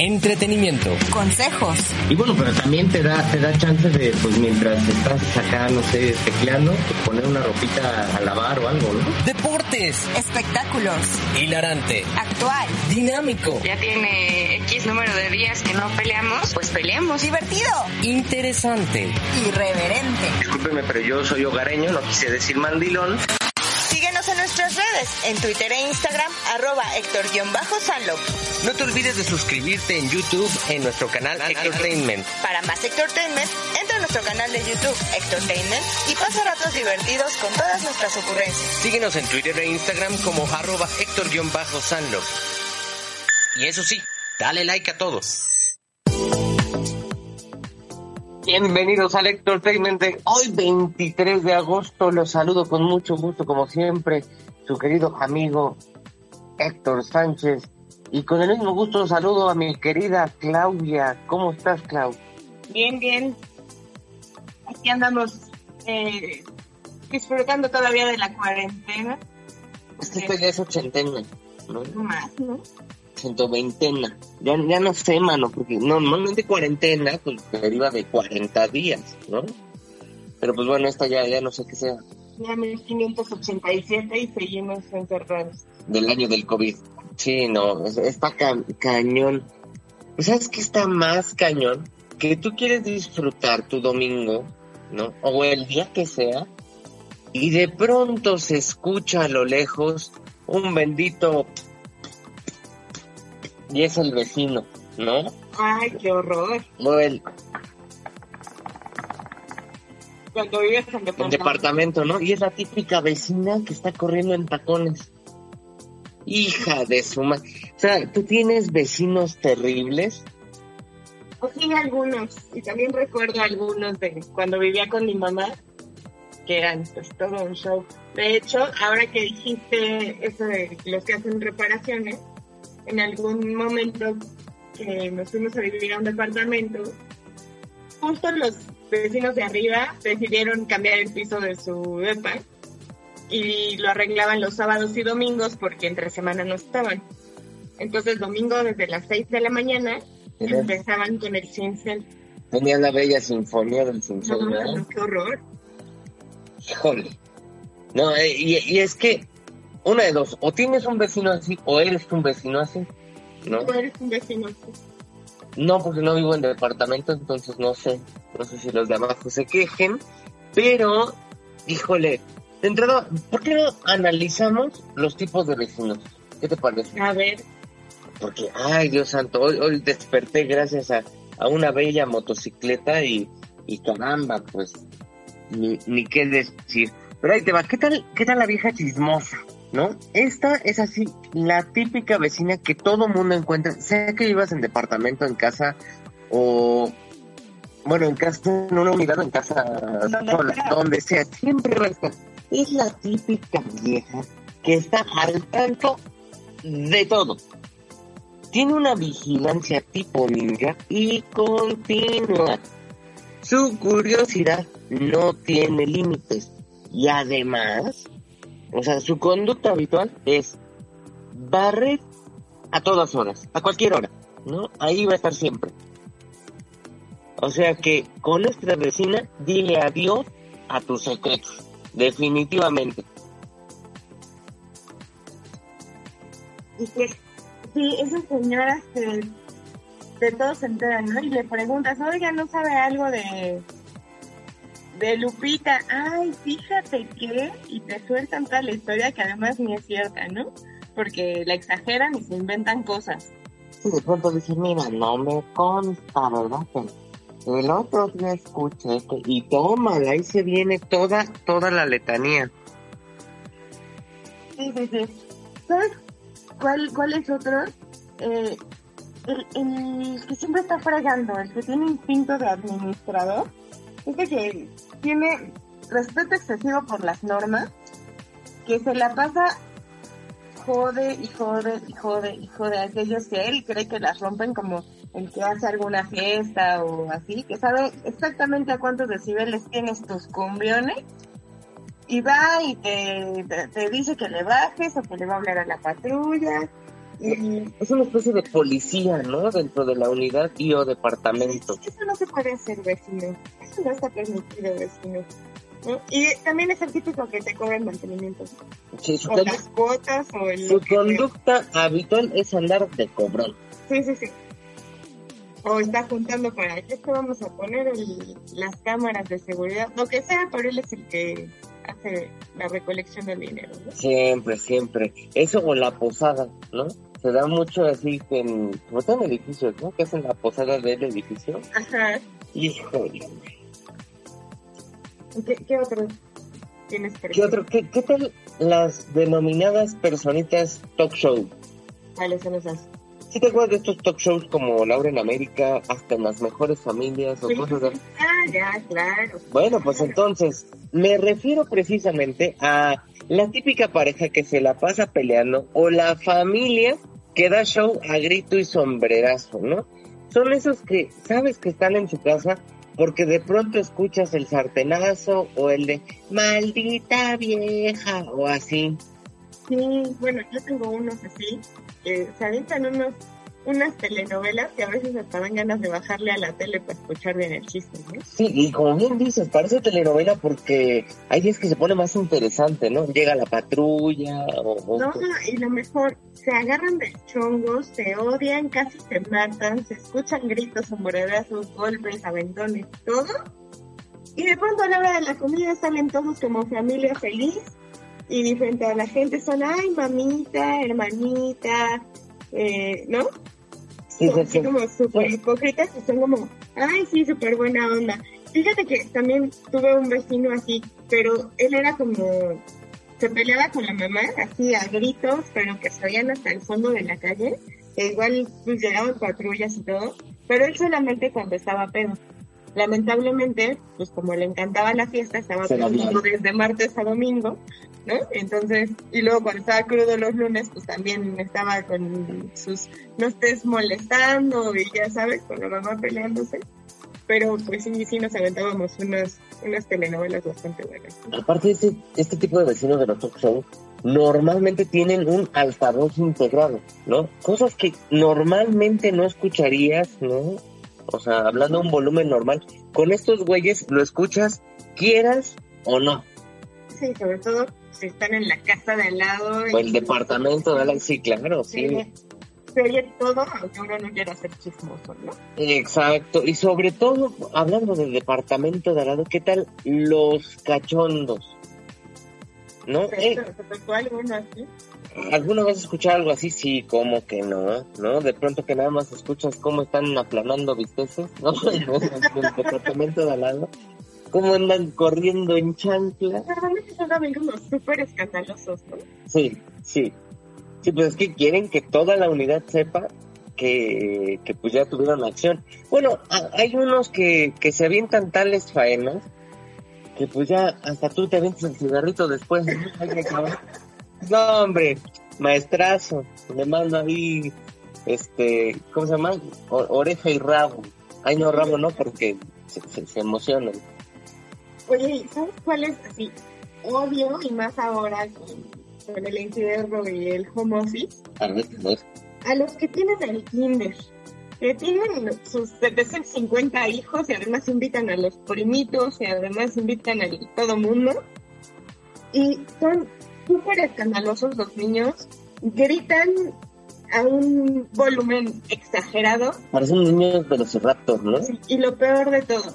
entretenimiento, consejos. Y bueno, pero también te da, te da chance de, pues mientras estás acá, no sé, tecleando, poner una ropita a lavar o algo, ¿no? Deportes, espectáculos, hilarante, actual, dinámico. Ya tiene X número de días que no peleamos, pues peleemos. Divertido, interesante, irreverente. Discúlpeme, pero yo soy hogareño, no quise decir mandilón en nuestras redes, en Twitter e Instagram, arroba Héctor-Sanlo. No te olvides de suscribirte en YouTube en nuestro canal Hectortainment. Para más Hectortainment, entra a nuestro canal de YouTube Hectortainment y pasa ratos divertidos con todas nuestras ocurrencias. Síguenos en Twitter e Instagram como arroba Héctor-Sanlo. Y eso sí, dale like a todos. Bienvenidos al Entertainment de hoy 23 de agosto. Los saludo con mucho gusto, como siempre, su querido amigo Héctor Sánchez. Y con el mismo gusto saludo a mi querida Claudia. ¿Cómo estás, Clau? Bien, bien. Aquí andamos eh, disfrutando todavía de la cuarentena. Es que esto ya es ochentena, ¿no? Más, ¿no? Veintena. Ya, ya no sé, mano, porque normalmente cuarentena pues deriva de 40 días, ¿no? Pero pues bueno, esta ya, ya no sé qué sea. Ya 1587 y seguimos encerrados. Del año del COVID. Sí, no, está cañón. ¿Sabes qué está más cañón? Que tú quieres disfrutar tu domingo, ¿no? O el día que sea, y de pronto se escucha a lo lejos un bendito y es el vecino, ¿no? Ay, qué horror. Bueno. Cuando vives en departamento. En departamento, ¿no? Y es la típica vecina que está corriendo en tacones. Hija de su madre. O sea, ¿tú tienes vecinos terribles? Pues sí, algunos. Y también recuerdo algunos de cuando vivía con mi mamá, que eran pues todo un show. De hecho, ahora que dijiste eso de los que hacen reparaciones, en algún momento que nos fuimos a vivir a un departamento, justo los vecinos de arriba decidieron cambiar el piso de su depa y lo arreglaban los sábados y domingos porque entre semana no estaban. Entonces domingo desde las 6 de la mañana empezaban con el cincel. Tenían la bella sinfonía del cincel. No, qué horror. Híjole. No, eh, y, y, es que una de dos, o tienes un vecino así o eres un vecino así, ¿no? O eres un vecino así. No, porque no vivo en departamento, entonces no sé, no sé si los de abajo se quejen, pero, híjole, de entrada, ¿por qué no analizamos los tipos de vecinos? ¿Qué te parece? A ver. Porque, ay, Dios santo, hoy, hoy desperté gracias a, a una bella motocicleta y, y caramba, pues, ni, ni qué decir. Pero ahí te va, ¿qué tal, qué tal la vieja chismosa? ¿No? Esta es así, la típica vecina que todo mundo encuentra, sea que vivas en departamento, en casa o, bueno, en casa, en una unidad, en casa sola, donde sea, siempre va a estar. Es la típica vieja que está al tanto de todo. Tiene una vigilancia tipo ninja y continua. Su curiosidad no tiene límites. Y además, o sea, su conducta habitual es barrer a todas horas, a cualquier hora, ¿no? Ahí va a estar siempre. O sea que con nuestra vecina, dile adiós a tus secretos, definitivamente. Y que, sí, esas señoras que de todos se enteran, ¿no? Y le preguntas, oiga, ¿no sabe algo de de Lupita, ay, fíjate que, y te sueltan toda la historia que además ni es cierta, ¿no? Porque la exageran y se inventan cosas. Sí, de pronto dicen, mira, no me consta, ¿verdad? el otro día escuché que, y tómala, ahí se viene toda, toda la letanía. Sí, sí, sí. ¿Sabes cuál, cuál es otro? Eh, el, el que siempre está fregando, el que tiene instinto de administrador. Es que tiene respeto excesivo por las normas, que se la pasa jode y jode y jode y jode a aquellos que él cree que las rompen como el que hace alguna fiesta o así, que sabe exactamente a cuántos decibeles tienes tus cumbiones y va y te, te, te dice que le bajes o que le va a hablar a la patrulla. Es una especie de policía, ¿no? Dentro de la unidad y o departamento. eso no se puede hacer, vecino. Eso no está permitido, vecino. ¿no? Y también es el típico que te cobra el mantenimiento. Sí, su, O las cuotas o el... su conducta habitual es andar de cobrón. Sí, sí, sí. O está juntando para qué es que vamos a poner el- las cámaras de seguridad, lo que sea, pero él es el que hace la recolección del dinero, ¿no? Siempre, siempre. Eso o la posada, ¿no? Se da mucho así que en, todo en edificios, ¿no? Que hacen la posada del edificio. Ajá. Híjole. ¿Qué, qué otro tienes ¿Qué otro? ¿Qué, qué tal las denominadas personitas talk show? ¿Cuáles son esas? ¿Sí te acuerdas de estos talk shows como Laura en América, hasta en las mejores familias o Sí. cosas de... Ah, ya, claro. Bueno, pues entonces, me refiero precisamente a la típica pareja que se la pasa peleando o la familia que da show a grito y sombrerazo, ¿no? Son esos que sabes que están en su casa porque de pronto escuchas el sartenazo o el de maldita vieja o así. Sí, bueno, yo tengo unos así, que se unos, unas telenovelas que a veces hasta dan ganas de bajarle a la tele para escuchar bien el chiste, ¿no? Sí, y como bien dices, parece telenovela porque hay días que se pone más interesante, ¿no? Llega la patrulla o... o- No, y lo mejor, se agarran de chongos, se odian, casi se matan, se escuchan gritos, sombrerazos, golpes, aventones, todo. Y de pronto a la hora de la comida salen todos como familia feliz y frente a la gente son, ay, mamita, hermanita, eh, ¿no? Sí, así sí. como súper hipócritas y son como, ay, sí, súper buena onda. Fíjate que también tuve un vecino así, pero él era como, se peleaba con la mamá, así a gritos, pero que se oían hasta el fondo de la calle. E igual pues llegaban patrullas y todo, pero él solamente cuando estaba pedo. Lamentablemente, pues como le encantaba la fiesta, estaba vio. desde martes a domingo, ¿no? Entonces, y luego cuando estaba crudo los lunes, pues también estaba con sus, no estés molestando y ya sabes, con la mamá peleándose. Pero pues sí, sí nos aventábamos unas, unas telenovelas bastante buenas. Aparte, este, este tipo de vecinos de los talk normalmente tienen un altavoz integrado, ¿no? Cosas que normalmente no escucharías, ¿no? O sea, hablando a un volumen normal. Con estos güeyes lo escuchas, quieras o no. Sí, sobre todo si están en la casa de al lado. O el departamento de la... Sí, claro, sí. Sí, se oye todo, aunque uno no quiera ser chismoso, ¿no? Exacto. Y sobre todo, hablando del departamento de al lado, ¿qué tal los cachondos? ¿No? ¿Te, Eh, te tocó alguno así? ¿Alguna vez escuchado algo así? Sí, como que no, ¿no? De pronto que nada más escuchas cómo están aplanando bisteces, ¿no? En el departamento de al lado. Cómo andan corriendo en chancla. Normalmente son como súper escandalosos, ¿no? Sí, sí. Sí, pues es que quieren que toda la unidad sepa que, que pues ya tuvieron acción. Bueno, hay unos que, que se avientan tales faenas que pues ya hasta tú te avientas el cigarrito después. ¿no? Ay, me cabrón. No, hombre, maestrazo. Le mando ahí, este, ¿cómo se llama? O- oreja y rabo. Ay, no, rabo no, porque se, se, se emocionan. Oye, ¿sabes cuál es así? Obvio, y más ahora con, con el encierro y el home office, A ver, a los que tienen el kinder, que tienen sus 750 hijos y además invitan a los primitos y además invitan a todo mundo. Y son súper escandalosos los niños, gritan a un volumen exagerado Parecen niños velociraptor, ¿no? y lo peor de todo,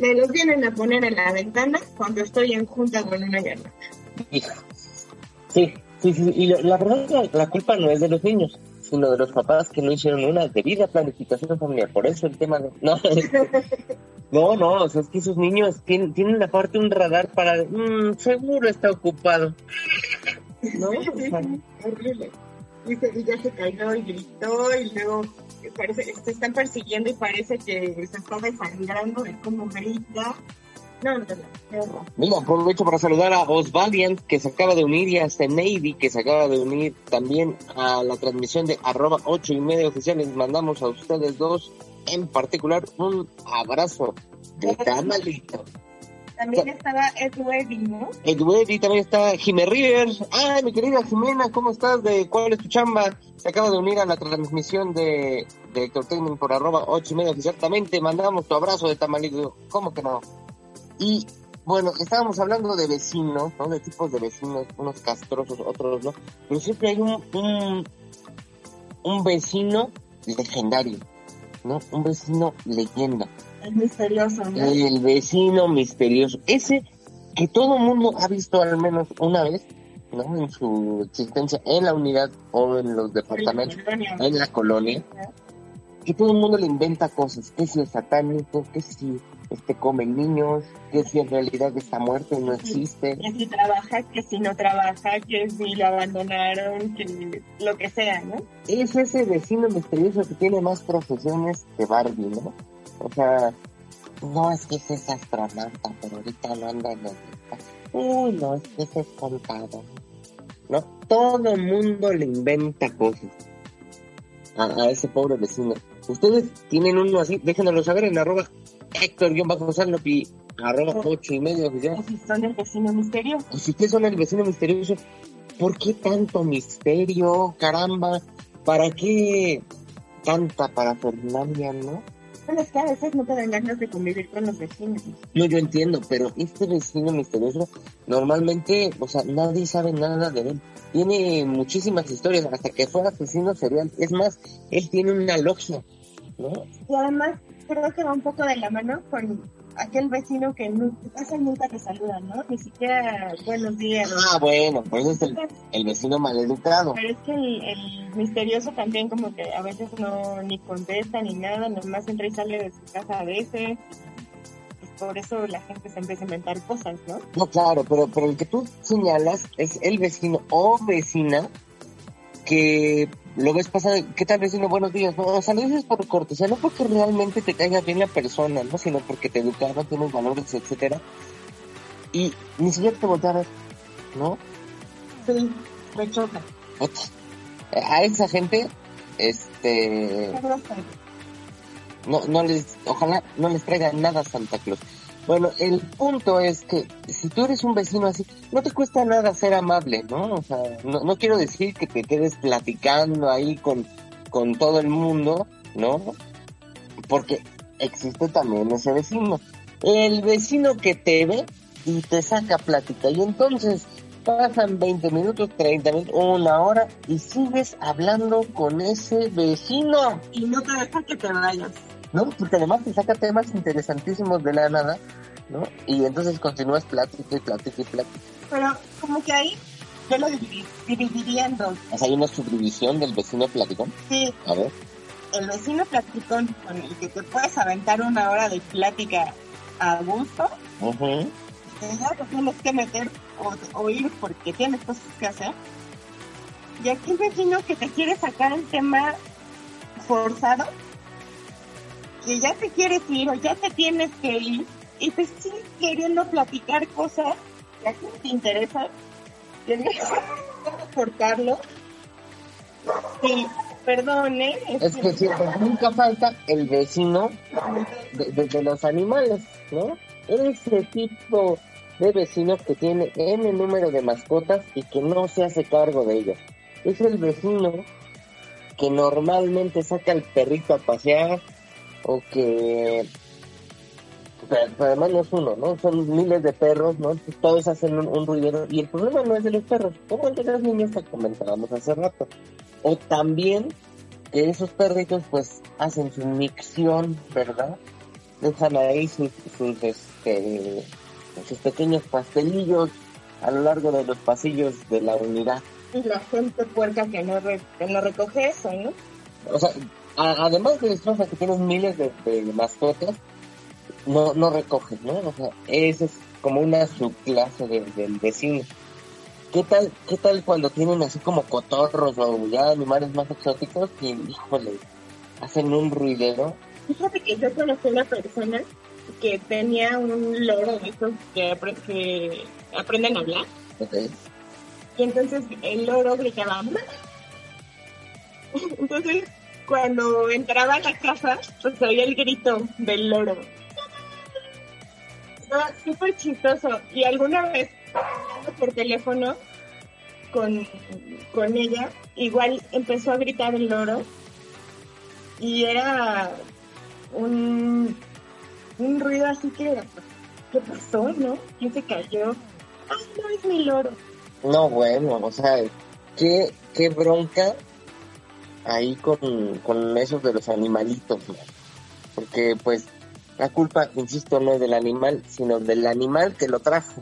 me los vienen a poner en la ventana cuando estoy en junta con una llamada. Hija. Sí, sí, sí. Y la verdad es que la, la culpa no es de los niños, sino de los papás que no hicieron una debida planificación familiar. Por eso el tema de... No, no, no, es que esos niños tienen, tienen aparte un radar para... "Mm, seguro está ocupado. No, horrible. Y, se- y ya se cayó y gritó y luego parece, se están persiguiendo y parece que se está desangrando de cómo grita. No, no, no. Mira, aprovecho para saludar a Osvaliant, que se acaba de unir, y a Navy, que se acaba de unir también a la transmisión de arroba ocho y media oficial. Les mandamos a ustedes dos, en particular, un abrazo de tamalito. También estaba Ed ¿no? Ed también está Jimé Rivers. Ay, mi querida Jimena, ¿cómo estás? ¿De cuál es tu chamba? Se acaba de unir a la transmisión de, de Héctor por arroba ocho y media oficial. También te mandamos tu abrazo de tamalito. ¿Cómo que no? Y bueno, estábamos hablando de vecinos, ¿no? De tipos de vecinos, unos castrosos, otros no. Pero siempre hay un, un, un vecino legendario, ¿no? Un vecino leyenda. Es misterioso, ¿no? El vecino misterioso. Ese que todo mundo ha visto al menos una vez, ¿no? En su existencia en la unidad o en los departamentos, en la colonia. Que todo el mundo le inventa cosas. Que si es satánico, que si este come niños, que si en realidad está muerto y no existe. Que si trabaja, que si no trabaja, que si lo abandonaron, que lo que sea, ¿no? Es ese vecino misterioso que tiene más profesiones que Barbie, ¿no? O sea, no es que ese es astronauta, pero ahorita no anda en el... Uy, no, es que ese es contador. ¿No? Todo el mundo le inventa cosas a, a ese pobre vecino. Ustedes tienen uno así, déjenoslo saber en arroba Héctor-Sanlop y arroba ocho y medio oficial. O si son el vecino misterioso. O si ustedes son el vecino misterioso, ¿por qué tanto misterio? Caramba, ¿para qué tanta parafernalia, no? Bueno, es que a veces no te dan ganas de convivir con los vecinos. No, yo entiendo, pero este vecino misterioso, normalmente, o sea, nadie sabe nada de él. Tiene muchísimas historias, hasta que fue asesino serial. Es más, él tiene una logia, ¿no? Y además, creo que va un poco de la mano con aquel vecino que casi nunca te saluda, ¿no? Ni siquiera buenos días. Ah, bueno, pues es el, el vecino maleducado. Pero es que el, el misterioso también como que a veces no ni contesta ni nada, nomás entra y sale de su casa a veces. Pues por eso la gente se empieza a inventar cosas, ¿no? No, claro, pero, pero el que tú señalas es el vecino o vecina que lo ves pasar, ¿qué tal vecino? Buenos días, no, o sea, lo dices por cortesía, no porque realmente te caiga bien la persona, ¿no? Sino porque te educaron, tienes valores, etcétera. Y ni siquiera te ver, ¿no? Sí, me choca. A esa gente, este, no, no les, ojalá no les traiga nada Santa Claus. Bueno, el punto es que si tú eres un vecino así, no te cuesta nada ser amable, ¿no? O sea, no, no quiero decir que te quedes platicando ahí con, con todo el mundo, ¿no? Porque existe también ese vecino. El vecino que te ve y te saca plática. Y entonces pasan 20 minutos, 30 minutos, una hora y sigues hablando con ese vecino. Y no te deja que te vayas. ¿No? Porque además te saca temas interesantísimos de la nada, ¿no? Y entonces continúas plática y plática y plática. Pero como que ahí yo lo divi- dividiría en dos. O sea, hay una subdivisión del vecino platicón. Sí, A ver. el vecino platicón con el que te puedes aventar una hora de plática a gusto, Ujú. que ya te tienes que meter o, o ir porque tienes cosas que hacer. Y aquí el vecino que te quiere sacar el tema forzado, que ya te quieres ir o ya te tienes que ir y te sigues queriendo platicar cosas que a ti no te interesan, que cortarlo. Sí, perdone. Es que siempre, nunca falta el vecino de, los animales, ¿no? Ese tipo de vecino que tiene N número de mascotas y que no se hace cargo de ellas. Es el vecino que normalmente saca al perrito a pasear o que... Pero, pero además no es uno, ¿no? Son miles de perros, ¿no? Todos hacen un, un ruidero y el problema no es de los perros, como el de las niñas que comentábamos hace rato. O también que esos perritos pues hacen su micción, ¿verdad? Dejan ahí sus, sus, este, sus pequeños pastelillos a lo largo de los pasillos de la unidad. Y la gente puerca que no, re- que no recoge eso, ¿no? O sea, a- además de destroza que tienes miles de, de mascotas, no, no recogen, ¿no? O sea, esa es como una subclase de- del vecino. ¿Qué tal, ¿Qué tal cuando tienen así como cotorros o ya animales más exóticos que, híjole, hacen un ruidero? Fíjate que yo conocí una persona que tenía un loro de esos que, que aprenden a hablar. Y entonces el loro gritaba, Entonces, cuando entraba a la casa, pues oía el grito del loro. súper chistoso. Y alguna vez, por teléfono, con, con ella, igual empezó a gritar el loro. Y era un, un ruido así que, ¿qué pasó, no? ¿Quién se cayó? Ay, no es mi loro. No, bueno, o sea, qué, qué bronca ahí con, con esos de los animalitos, porque pues la culpa, insisto, no es del animal, sino del animal que lo trajo.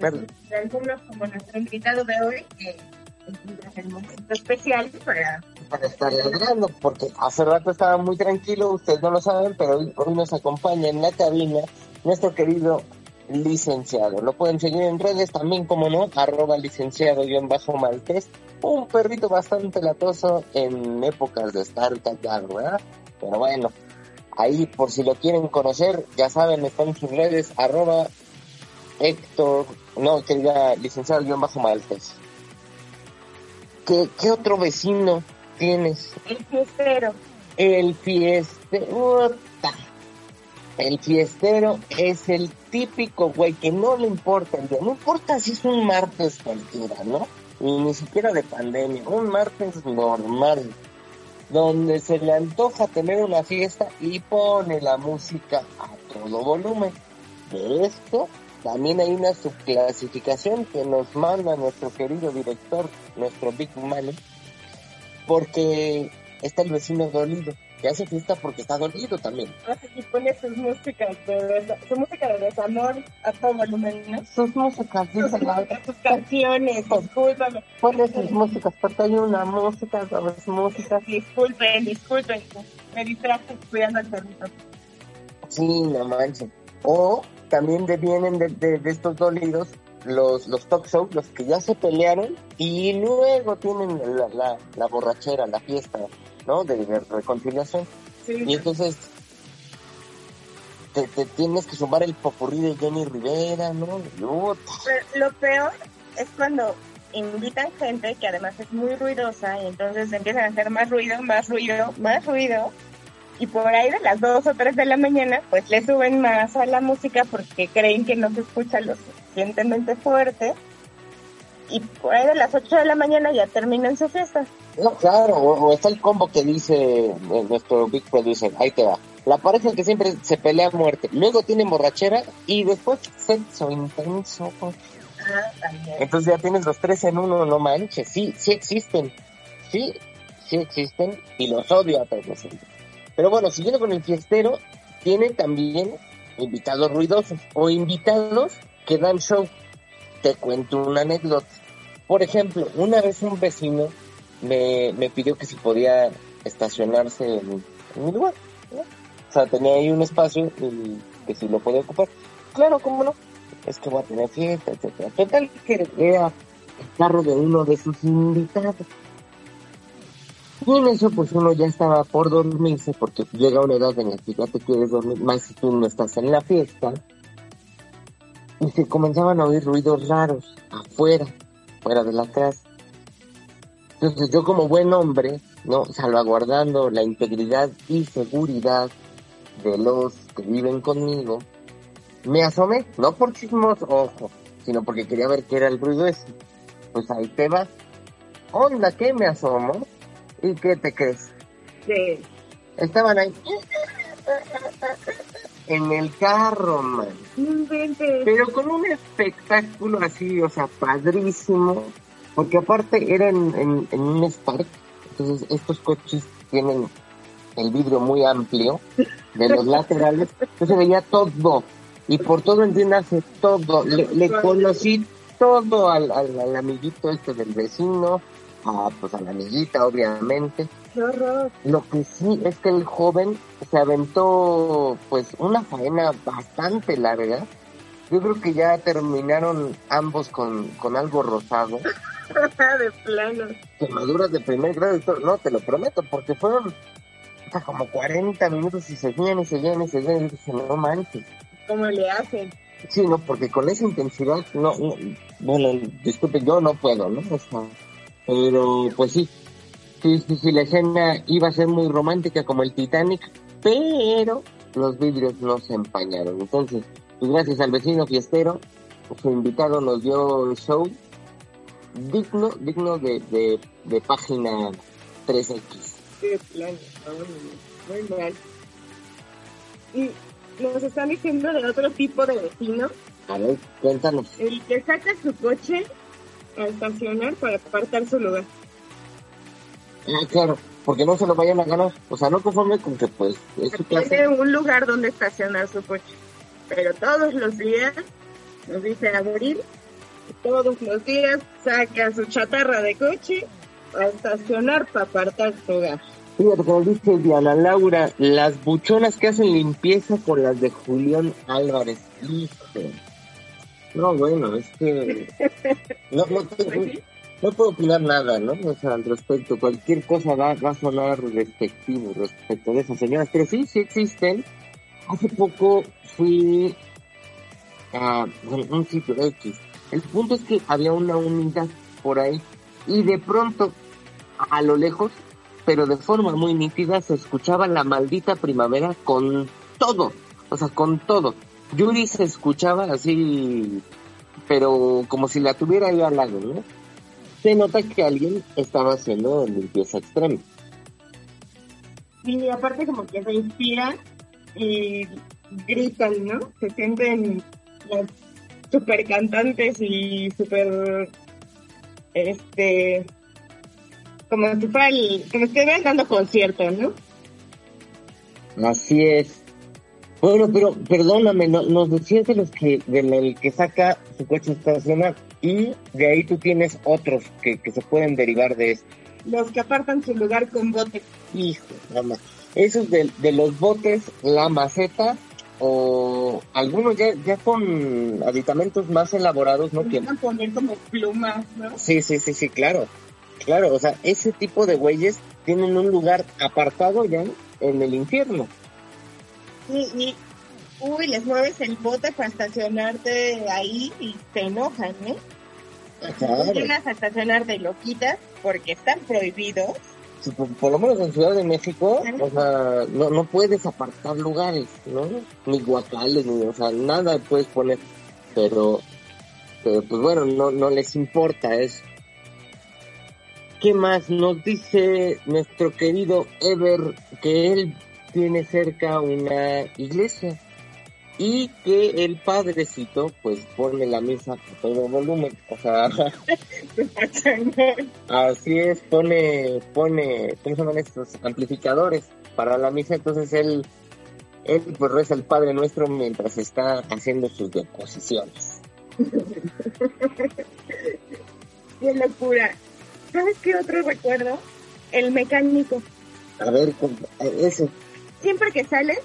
De algunos como nuestro invitado de hoy, que es el momento especial para... Para estar ladrando, porque hace rato estaba muy tranquilo, ustedes no lo saben, pero hoy, hoy nos acompaña en la cabina nuestro querido licenciado. Lo pueden seguir en redes también, como no, arroba licenciado en bajo maltés. Un perrito bastante latoso en épocas de estar callado, ¿verdad? Pero bueno, ahí por si lo quieren conocer, ya saben, están sus redes, arroba Héctor, no, querida licenciado en bajo maltés. ¿Qué, ¿Qué otro vecino tienes? El fiestero. El fiestero. El fiestero es el típico güey que no le importa el día, no importa si es un martes cualquiera, ¿no? Y ni siquiera de pandemia, un martes normal, donde se le antoja tener una fiesta y pone la música a todo volumen. De esto también hay una subclasificación que nos manda nuestro querido director, nuestro Big Money, porque está el vecino dolido que hace fiesta porque está dolido también. Y pone sus músicas de su música de desamor a todo volumen, ¿no? Sus músicas, dice la Sus canciones, discúlpame. Pone sus músicas, porque hay una música, dos músicas. Disculpen, disculpen, me distraje cuidando al perrito. Sí, no manches. O también vienen de, de, estos dolidos los, los talk shows, los que ya se pelearon y luego tienen la, la, la borrachera, la fiesta, ¿no? De, reconciliación. Y entonces te, tienes que sumar el popurrí de Jenny Rivera, ¿no? lo peor es cuando invitan gente que además es muy ruidosa y entonces empiezan a hacer más ruido, más ruido, más ruido. Y por ahí de las 2 o 3 de la mañana, pues le suben más a la música porque creen que no se escucha lo suficientemente fuerte y por ahí de las 8 de la mañana ya terminan su fiesta. No, claro, o, está el combo que dice eh, nuestro Big Producer, ahí te va. La pareja que siempre se pelea a muerte, luego tienen borrachera y después sexo intenso. Ah. Entonces ya tienes los tres en uno, no manches, sí, sí existen, sí, sí existen y los odio a todos Pero bueno, siguiendo con el fiestero, tiene también invitados ruidosos o invitados que dan show. Te cuento una anécdota. Por ejemplo, una vez un vecino me, me pidió que si podía estacionarse en, mi lugar. O sea, tenía ahí un espacio y que si lo podía ocupar. Claro, cómo no. Es que voy a tener fiesta, etcétera. Total que era el carro de uno de sus invitados. Y en eso pues uno ya estaba por dormirse porque llega una edad en la que ya te quieres dormir, más si tú no estás en la fiesta. Y se comenzaban a oír ruidos raros afuera fuera de la casa. Entonces yo como buen hombre, ¿no? Salvaguardando la integridad y seguridad de los que viven conmigo, me asomé, no por chismos, ojo, sino porque quería ver qué era el ruido ese. Pues ahí te vas. Onda, que me asomo? ¿Y qué te crees? Sí. Estaban ahí en el carro, man. Pero con un espectáculo así, o sea, padrísimo. Porque aparte era en, un Spark. Entonces estos coches tienen el vidrio muy amplio de los laterales. Entonces veía todo. Y por todo entiéndase todo. Le, conocí todo al, al, al amiguito este del vecino a, pues a la amiguita, obviamente. Lo que sí es que el joven se aventó, pues, una faena bastante larga. Yo creo que ya terminaron ambos con, con algo rosado. de plano. Quemaduras de primer grado. No, te lo prometo, porque fueron hasta como 40 minutos y seguían y seguían y seguían. Y dije, no manches. ¿Cómo le hacen? Sí, no, porque con esa intensidad, no, no bueno, disculpe, yo no puedo, ¿no? O sea, pero pues sí, sí, sí, sí, la escena iba a ser muy romántica como el Titanic, pero los vidrios no se empañaron. Entonces, pues gracias al vecino fiestero, su invitado nos dio el show digno, digno de, de, de página 3X. Qué plan, muy mal. Y nos están diciendo de otro tipo de vecino, A ver, cuéntanos. el que saca su coche a estacionar para apartar su lugar. Ah, claro, porque no se lo vayan a ganar. O sea, no conforme con que pues es su Tiene clase. un lugar donde estacionar su coche. Pero todos los días, nos dice Abril, todos los días saca su chatarra de coche a estacionar para apartar su lugar. Fíjate como dice Diana Laura, las buchonas que hacen limpieza con las de Julián Álvarez. Hijo. No, bueno, es que no, no, tengo- no puedo opinar nada, ¿no? O sea, al respecto, cualquier cosa va, va a sonar despectivo respecto de esas señoras, pero sí, sí existen. Hace poco fui a un sitio X. El punto es que había una unidad por ahí y de pronto, a lo lejos, pero de forma muy nítida, se escuchaba la maldita primavera con todo, o sea, con todo. Yuri se escuchaba así, pero como si la tuviera ahí al lado, ¿no? Se nota que alguien estaba haciendo limpieza extrema. Y aparte como que se inspiran y gritan, ¿no? Se sienten las super cantantes y super este como si fuera el, como si estuvieran dando conciertos, ¿no? Así es. Bueno, pero perdóname, no- nos decías de los que, del que saca su coche estacionado y de ahí tú tienes otros que, que se pueden derivar de esto. Los que apartan su lugar con botes. Hijo, mamá. Esos de, de los botes, la maceta o algunos ya, ya con aditamentos más elaborados, ¿no? Que, poner como plumas, ¿no? sí, sí, sí, sí, claro. Claro, o sea, ese tipo de güeyes tienen un lugar apartado ya en el infierno. Y, y uy, les mueves el bote para estacionarte ahí y se enojan, ¿eh? Claro. Llegas a estacionarte y lo quitas porque están prohibidos. Por lo menos en Ciudad de México, o sea, no, no puedes apartar lugares, ¿no? Ni guacales, ni, o sea, nada puedes poner. Pero, pero pues bueno, no, no les importa eso. ¿Qué más? Nos dice nuestro querido Ever que él tiene cerca una iglesia y que el padrecito pues pone la misa a todo volumen, o sea, Así es, pone, pone, ¿cómo se llaman estos? Amplificadores para la misa, entonces él, él pues reza el Padre Nuestro mientras está haciendo sus deposiciones. Qué locura. ¿Sabes qué otro recuerdo? El mecánico. A ver, com- ese, Siempre que sale,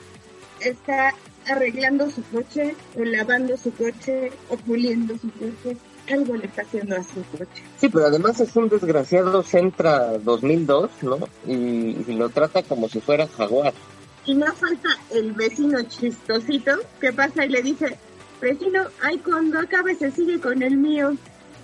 está arreglando su coche, o lavando su coche, o puliendo su coche. Algo le está haciendo a su coche. sí, pero además es un desgraciado Centra 2002, ¿no? Y, y lo trata como si fuera jaguar. Y no falta el vecino chistosito que pasa y le dice, vecino, ay, cuando acabe se sigue con el mío.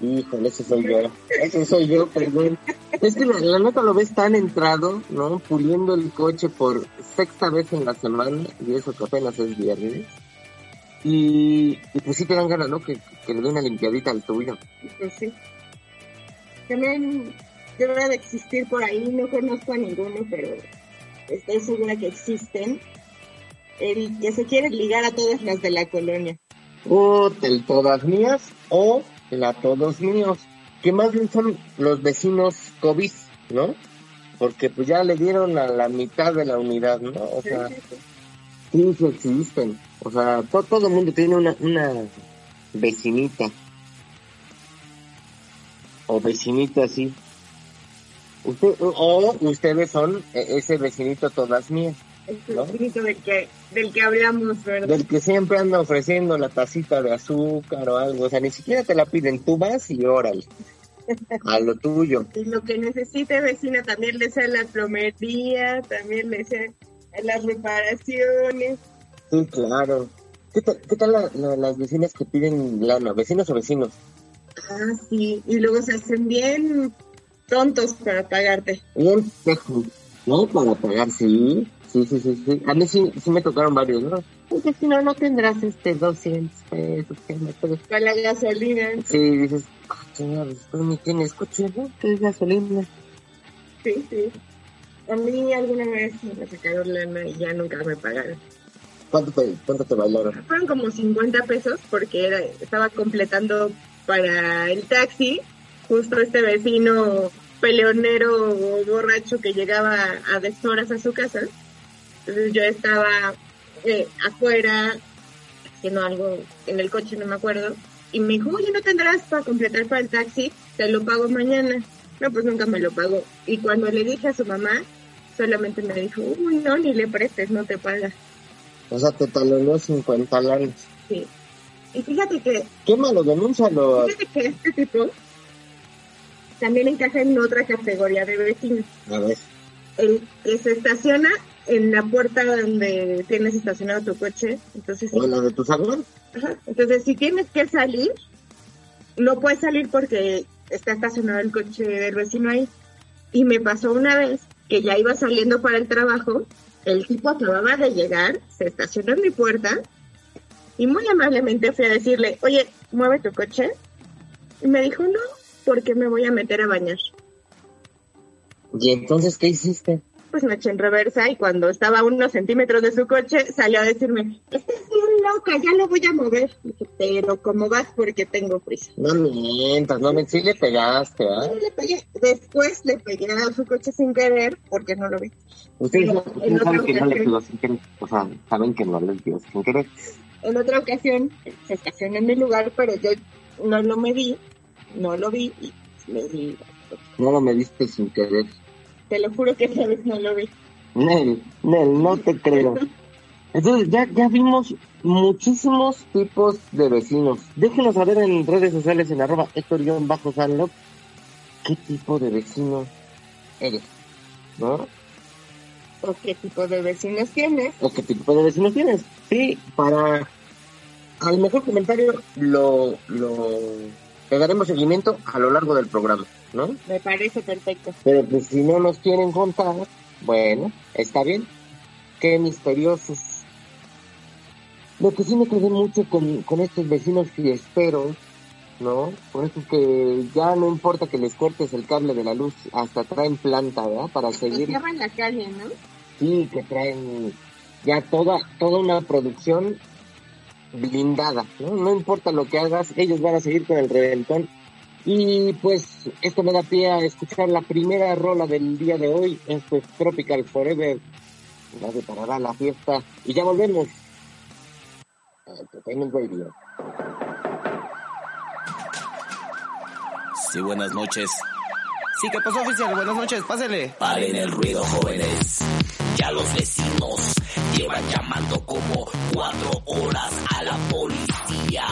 Híjole, ese soy yo. Ese soy yo, perdón. Es que la, la neta lo ves tan entrado, ¿no? Puliendo el coche por sexta vez en la semana, y eso que apenas es viernes. Y, y pues sí te dan ganas, ¿no? Que, que le dé una limpiadita al tuyo. Pues sí. También debe de existir por ahí, no conozco a ninguno, pero estoy segura que existen. El que se quiere ligar a todas las de la colonia. O el todas mías, o la todos míos. Que más bien son los vecinos COVID, ¿no? Porque pues ya le dieron a la mitad de la unidad, ¿no? O sea, sí, sí existen. O sea, to- todo el mundo tiene una, una vecinita. O vecinita así. Usted, o ustedes son e- ese vecinito todas mías. Este ¿No? espíritu del que, del que hablamos, ¿verdad? Del que siempre anda ofreciendo la tacita de azúcar o algo. O sea, ni siquiera te la piden. Tú vas y órale. a lo tuyo. Y lo que necesite vecina también le sea la plomería, también le sea las reparaciones. Sí, claro. ¿Qué tal, qué tal la- la- las vecinas que piden lana? ¿Vecinos o vecinos? Ah, sí. Y luego se hacen bien tontos para pagarte. Bien ¿no? Para pagar, sí. Sí, sí, sí, sí. A mí sí, sí me tocaron varios, ¿no? Porque si no, no tendrás este 200 pesos que me. Para la gasolina. Sí, dices, ah, señor, pues ni tienes coche, ¿no? ¿Qué es gasolina? Sí, sí. A mí alguna vez me sacaron lana y ya nunca me pagaron. ¿Cuánto te, cuánto te bailaron? Fueron como 50 pesos porque era, estaba completando para el taxi. Justo este vecino peleonero o borracho que llegaba a deshoras a su casa. Entonces yo estaba eh, afuera haciendo algo en el coche, no me acuerdo. Y me dijo, oye, ¿no tendrás para completar para el taxi? Te lo pago mañana. No, pues nunca me lo pagó. Y cuando le dije a su mamá, solamente me dijo, uy, no, ni le prestes, no te paga. O sea, te talonó 50 lanas. Sí. Y fíjate que, Quémalo, denúncialo. fíjate que este tipo también encaja en otra categoría de vecinos. A ver. El que se estaciona en la puerta donde tienes estacionado tu coche. Entonces, ¿O la de tu salón? ajá. entonces si tienes que salir, no puedes salir porque está estacionado el coche del vecino ahí. Y me pasó una vez que ya iba saliendo para el trabajo, el tipo acababa de llegar, se estacionó en mi puerta y muy amablemente fui a decirle, oye, mueve tu coche. Y me dijo, no, porque me voy a meter a bañar. ¿Y entonces qué hiciste? Pues me eché en reversa y cuando estaba a unos centímetros de su coche salió a decirme, estás bien loca, ya lo voy a mover. Dije, pero ¿cómo vas? Porque tengo prisa. No mientas, no mientas. Sí le pegaste, ¿ah? Y le pegué. Después le pegué a su coche sin querer porque no lo vi. Ustedes, en saben que no le ocasión- pegó sin querer. O sea, saben que no le pegó sin querer. En otra ocasión se estacionó en mi lugar, pero yo no lo medí, no lo vi y le di. No lo mediste sin querer. Te lo juro que esa vez no lo vi. Nel, Nel, no te creo. Entonces ya, ya vimos muchísimos tipos de vecinos. Déjenos saber en redes sociales en arroba Héctor-Sanlop qué tipo de vecino eres, ¿no? ¿O qué tipo de vecinos tienes? O qué tipo de vecinos tienes. Sí, para al mejor comentario lo, lo le daremos seguimiento a lo largo del programa, ¿no? Me parece perfecto. Pero pues si no nos quieren contar, bueno, está bien. Qué misteriosos. Lo que sí me quedé mucho con, con estos vecinos fiesteros, ¿no? Con estos que ya no importa que les cortes el cable de la luz, hasta traen planta, ¿verdad? Para Nos seguir. cierran la calle, ¿no? Sí, que traen ya toda, toda una producción blindada, ¿no? No importa lo que hagas, ellos van a seguir con el reventón. Y pues esto me da pie a escuchar la primera rola del día de hoy. Esto es Tropical Forever. Ya se parará la fiesta. Y ya volvemos. a Entertainment Radio. Sí, buenas noches. Sí, ¿qué pasó, oficial? Buenas noches, pásele. Paren el ruido, jóvenes. Ya los vecinos llevan llamando como cuatro horas a la policía.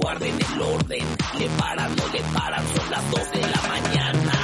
Guarden el orden, le paran, no le paran, son las dos de la mañana.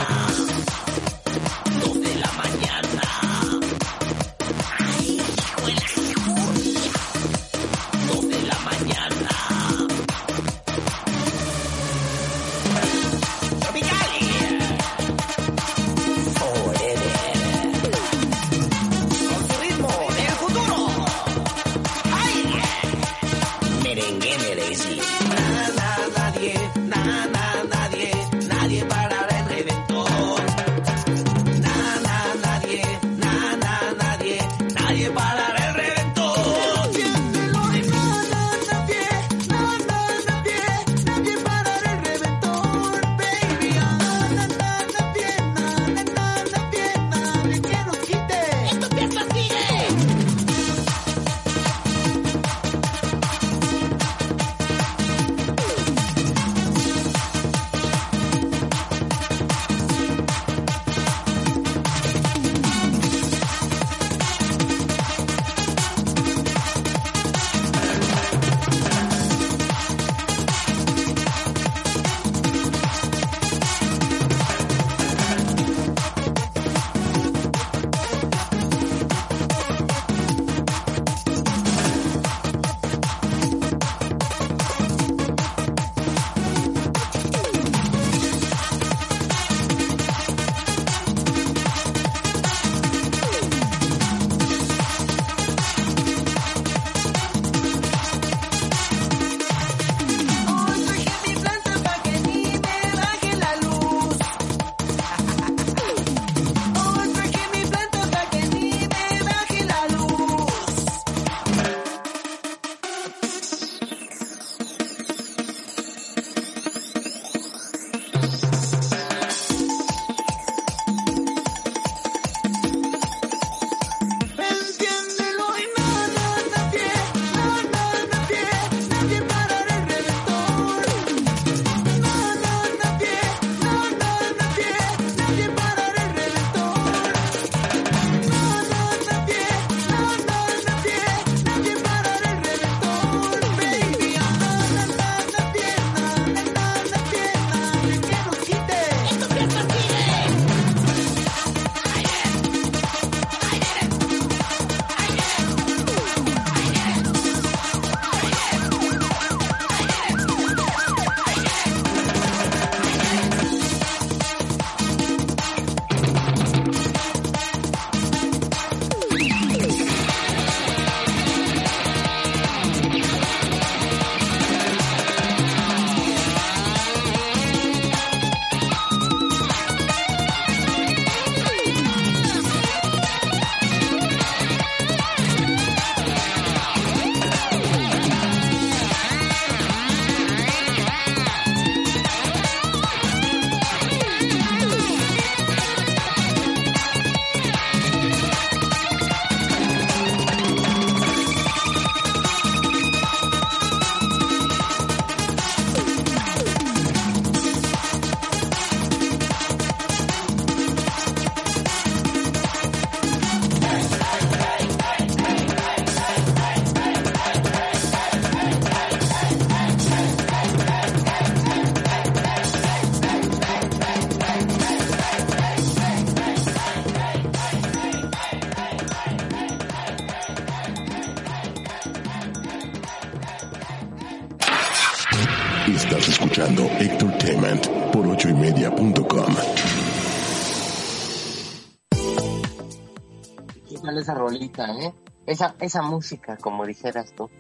Rolita, eh? Esa, esa música, como dijeras tú.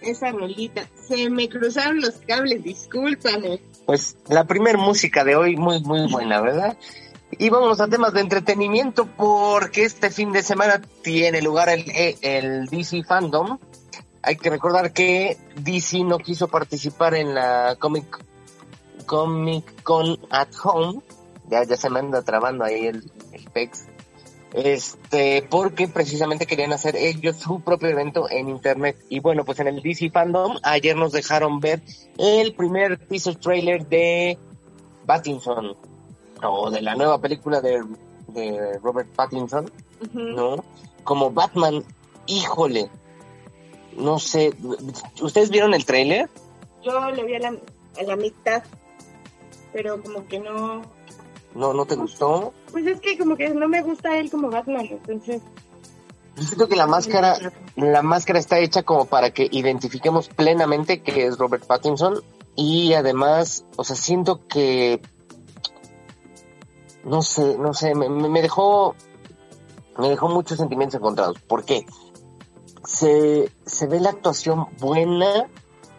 Esa rolita. Se me cruzaron los cables, discúlpame. Pues la primer música de hoy muy, muy buena, ¿verdad? Y vamos a temas de entretenimiento porque este fin de semana tiene lugar el, el DC Fandom. Hay que recordar que DC no quiso participar en la Comic, Comic Con at Home. Ya, ya se me anda trabando ahí el, el PEX. Este, porque precisamente querían hacer ellos su propio evento en internet. Y bueno, pues en el DC Fandom ayer nos dejaron ver el primer teaser trailer de Pattinson o de la nueva película de, de Robert Pattinson, ¿no? Como Batman, híjole, no sé, ¿ustedes vieron el tráiler? Yo lo vi a la, a la mitad, pero como que no... ¿No, ¿No te gustó? Pues es que como que no me gusta él como Batman, entonces... Yo siento que la máscara, la máscara está hecha como para que identifiquemos plenamente que es Robert Pattinson y además, o sea, siento que no sé, no sé, me, me dejó, me dejó muchos sentimientos encontrados. ¿Por qué? Se, se ve la actuación buena,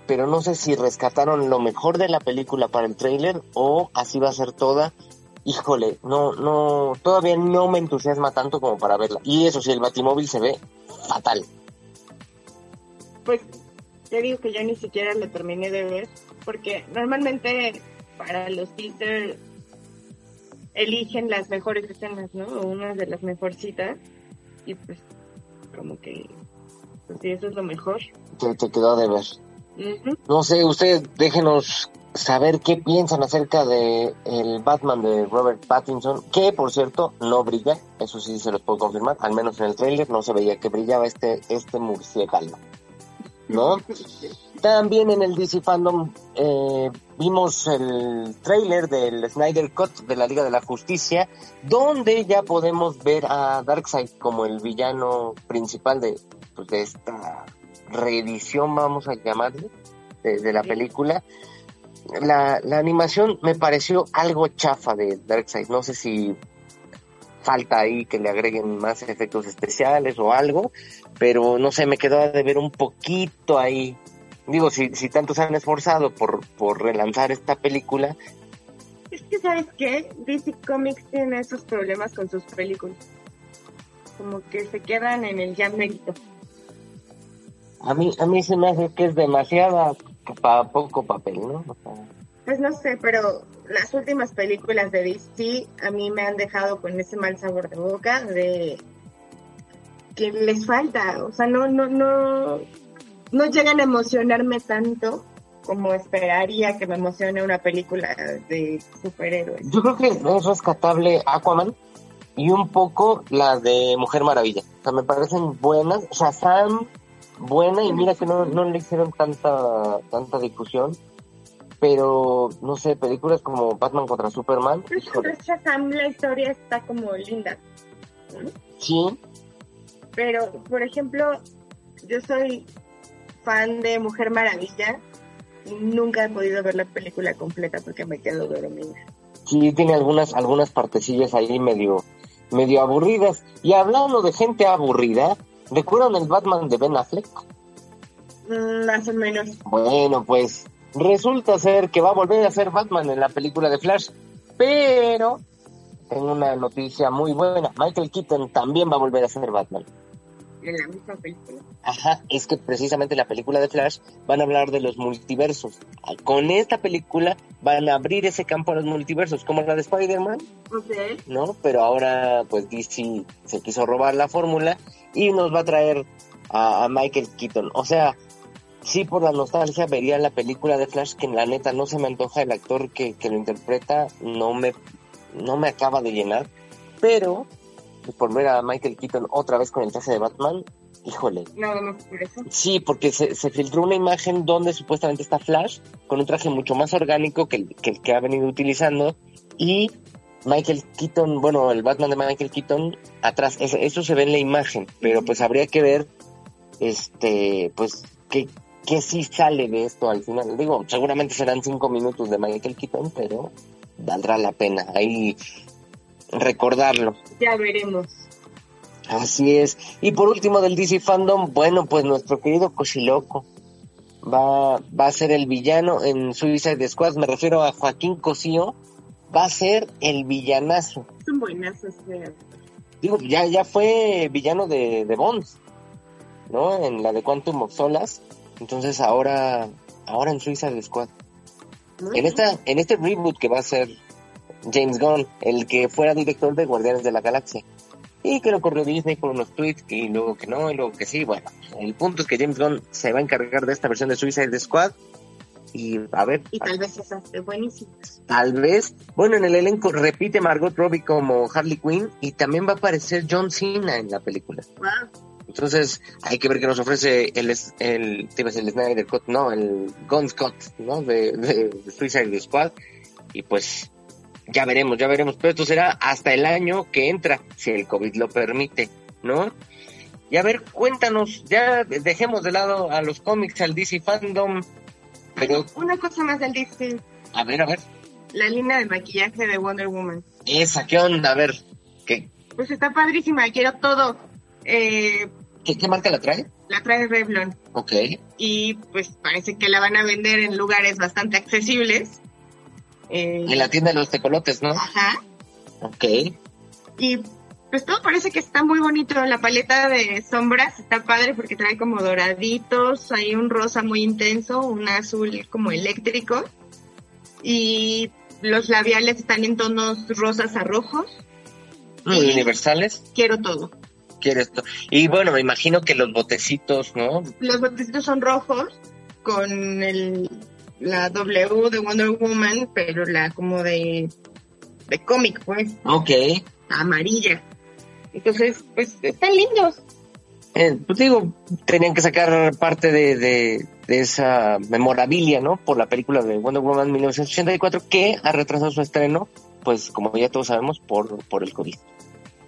pero no sé si rescataron lo mejor de la película para el tráiler o así va a ser toda. Híjole, no, no, todavía no me entusiasma tanto como para verla. Y eso sí, el batimóvil se ve fatal. Pues te digo que yo ni siquiera lo terminé de ver, porque normalmente para los teasers eligen las mejores escenas, ¿no? O unas de las mejorcitas. Y pues, como que, pues sí, eso es lo mejor. Te, te quedó de ver. No sé, ustedes déjenos saber qué piensan acerca de el Batman de Robert Pattinson, que por cierto no brilla, eso sí se los puedo confirmar, al menos en el tráiler no se veía que brillaba este, este murciélago. ¿No? También en el DC Fandom eh, vimos el tráiler del Snyder Cut de la Liga de la Justicia, donde ya podemos ver a Darkseid como el villano principal de, pues, de esta reedición, vamos a llamarle, de, de la película. La, la animación me pareció algo chafa de Darkseid. No sé si falta ahí que le agreguen más efectos especiales o algo, pero no sé, me quedó de ver un poquito ahí. Digo, si, si tanto se han esforzado por, por relanzar esta película, Es que, ¿sabes qué? DC Comics tiene esos problemas con sus películas. Como que se quedan en el ya mérito. a mí, a mí se me hace que es demasiada pa poco papel, ¿no? O sea, Pues no sé, pero las últimas películas de DC a mí me han dejado con ese mal sabor de boca de que les falta, o sea, no, no, no, no llegan a emocionarme tanto como esperaría que me emocione una película de superhéroes. Yo creo que es rescatable Aquaman y un poco la de Mujer Maravilla. O sea, me parecen buenas. O sea, Sam, buena y mira que no, no le hicieron tanta, tanta difusión. Pero, no sé, películas como Batman contra Superman. Híjole, Shazam, la historia está como linda. Sí, Pero, por ejemplo, yo soy fan de Mujer Maravilla y nunca he podido ver la película completa porque me quedo dormida. sí tiene algunas, algunas partecillas ahí medio, medio aburridas. Y hablando de gente aburrida, ¿recuerdan el Batman de Ben Affleck? Mm, más o menos. Bueno, pues resulta ser que va a volver a ser Batman en la película de Flash, pero tengo una noticia muy buena. Michael Keaton también va a volver a ser Batman. En la misma película. Ajá, es que precisamente en la película de Flash van a hablar de los multiversos. Con esta película van a abrir ese campo a los multiversos, como la de Spider-Man, Ok. ¿no? Pero ahora pues DC se quiso robar la fórmula y nos va a traer a, a Michael Keaton. O sea, sí por la nostalgia vería la película de Flash que en la neta no se me antoja el actor que, que lo interpreta, no me, no me acaba de llenar, pero por ver a Michael Keaton otra vez con el traje de Batman, híjole. Nada más por eso. Sí, porque se, se filtró una imagen donde supuestamente está Flash con un traje mucho más orgánico que el que, el que ha venido utilizando y Michael Keaton, bueno, el Batman de Michael Keaton atrás, eso, eso se ve en la imagen, pero pues habría que ver, este, pues, qué, qué sí sale de esto al final. Digo, seguramente serán cinco minutos de Michael Keaton, pero valdrá la pena ahí recordarlo. Ya veremos. Así es. Y por último del DC Fandom, bueno, pues nuestro querido Cochiloco va, va a ser el villano en Suicide Squad. Me refiero a Joaquín Cosío. Va a ser el villanazo. Es un buenazo ese. Digo, ya, ya fue villano de, de Bonds, ¿no? En la de Quantum of Solas. Entonces ahora, ahora en Suicide Squad. En esta, en este reboot que va a ser James Gunn, el que fuera director de Guardianes de la Galaxia. Y que lo corrió Disney con unos tweets y luego que no, y luego que sí. Bueno, el punto es que James Gunn se va a encargar de esta versión de Suicide Squad. Y a ver. Y tal vez esa esté buenísima. Tal vez. Bueno, en el elenco repite Margot Robbie como Harley Quinn y también va a aparecer John Cena en la película. Wow. Entonces, hay que ver qué nos ofrece el, el, el Snyder Cut, no, el Guns Cut, ¿no? De, de Suicide Squad. Y pues, ya veremos, ya veremos. Pero esto será hasta el año que entra, si el COVID lo permite, ¿no? Y a ver, cuéntanos, ya dejemos de lado a los cómics, al DC Fandom, pero, Una cosa más del DC. a ver, a ver, La línea de maquillaje de Wonder Woman. esa, ¿qué onda? A ver, ¿qué, Pues está padrísima, quiero todo. Eh, qué, qué marca la trae? la trae Revlon. Ok, Y pues parece que la van a vender en lugares bastante accesibles. Eh, en la tienda de los tecolotes, ¿no? Ajá. Ok, Y pues todo parece que está muy bonito. La paleta de sombras está padre porque trae como doraditos, hay un rosa muy intenso, un azul como eléctrico. Y los labiales están en tonos rosas a rojos. Muy universales, Quiero todo. quiero esto. Y bueno, me imagino que los botecitos, ¿no? Los botecitos son rojos con el, la W de Wonder Woman, pero la como de, de cómic, pues, Ok. amarilla. Entonces, pues están lindos. Eh, pues digo, tenían que sacar parte de, de, de esa memorabilia, ¿no? Por la película de Wonder Woman 1984, que ha retrasado su estreno, pues como ya todos sabemos, por, por el COVID.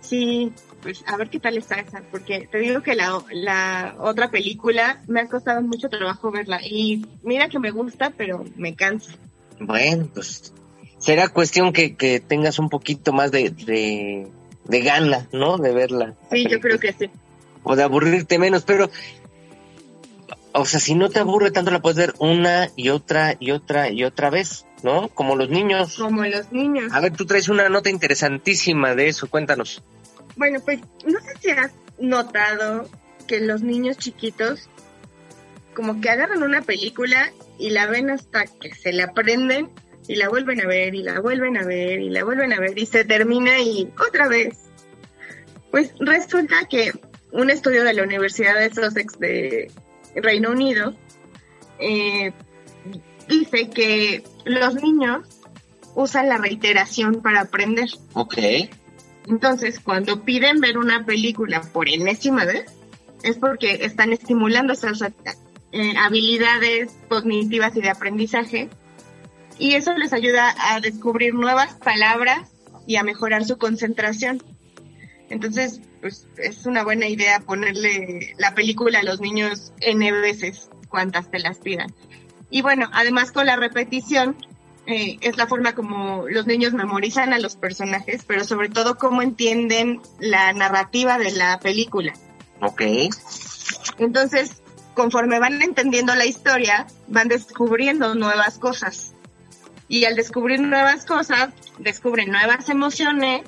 Sí, pues a ver qué tal está esa, porque te digo que la, la otra película me ha costado mucho trabajo verla y mira que me gusta, pero me cansa. Bueno, pues será cuestión que, que tengas un poquito más de, de, de gana, ¿no? De verla. Sí, yo creo que sí. O de aburrirte menos, pero... O sea, si no te aburre tanto, la puedes ver una y otra y otra y otra vez, ¿no? Como los niños. Como los niños. A ver, tú traes una nota interesantísima de eso, cuéntanos. Bueno, pues no sé si has notado que los niños chiquitos como que agarran una película y la ven hasta que se la aprenden y la vuelven a ver y la vuelven a ver y la vuelven a ver y se termina y otra vez. Pues resulta que un estudio de la Universidad de Sussex de Reino Unido eh, dice que los niños usan la reiteración para aprender. Ok. Entonces, cuando piden ver una película por enésima vez, es porque están estimulando esas eh, habilidades cognitivas y de aprendizaje, y eso les ayuda a descubrir nuevas palabras y a mejorar su concentración. Entonces, pues es una buena idea ponerle la película a los niños N veces, cuantas te las pidan. Y bueno, además con la repetición, eh, es la forma como los niños memorizan a los personajes, pero sobre todo cómo entienden la narrativa de la película. Ok. Entonces, conforme van entendiendo la historia, van descubriendo nuevas cosas. Y al descubrir nuevas cosas, descubren nuevas emociones,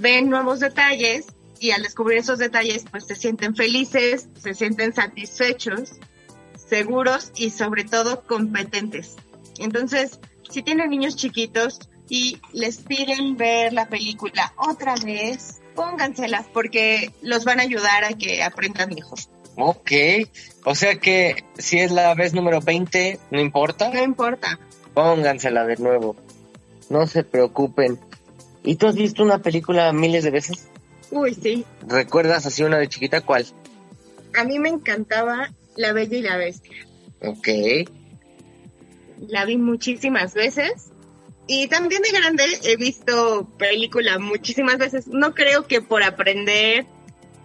ven nuevos detalles y al descubrir esos detalles, pues se sienten felices, se sienten satisfechos, seguros y sobre todo competentes. Entonces, si tienen niños chiquitos y les piden ver la película otra vez, pónganselas porque los van a ayudar a que aprendan mejor. Ok. O sea que si es la vez número 20, no importa. No importa. Póngansela de nuevo. No se preocupen. ¿Y tú has visto una película miles de veces? Uy, sí. ¿Recuerdas así una de chiquita cuál? A mí me encantaba La Bella y la Bestia. Ok. La vi muchísimas veces. Y también de grande he visto película muchísimas veces. No creo que por aprender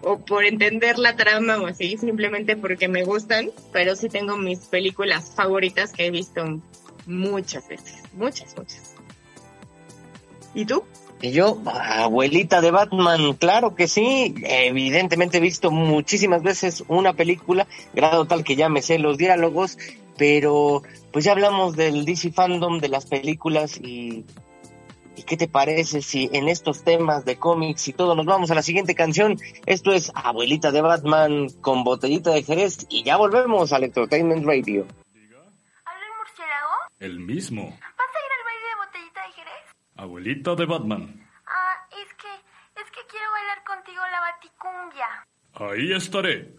o por entender la trama o así, simplemente porque me gustan, pero sí tengo mis películas favoritas que he visto muchas veces, muchas, muchas. ¿Y tú? Y yo, abuelita de Batman, claro que sí, evidentemente he visto muchísimas veces una película, grado tal que ya me sé los diálogos, pero pues ya hablamos del DC Fandom, de las películas y, y qué te parece si en estos temas de cómics y todo nos vamos a la siguiente canción. Esto es Abuelita de Batman con botellita de Jerez y ya volvemos al Entertainment Radio. ¿Habla el murciélago? El mismo. ¿Vas a ir al baile de botellita de Jerez? Abuelita de Batman. Ah, es que, es que quiero bailar contigo la baticumbia. Ahí estaré.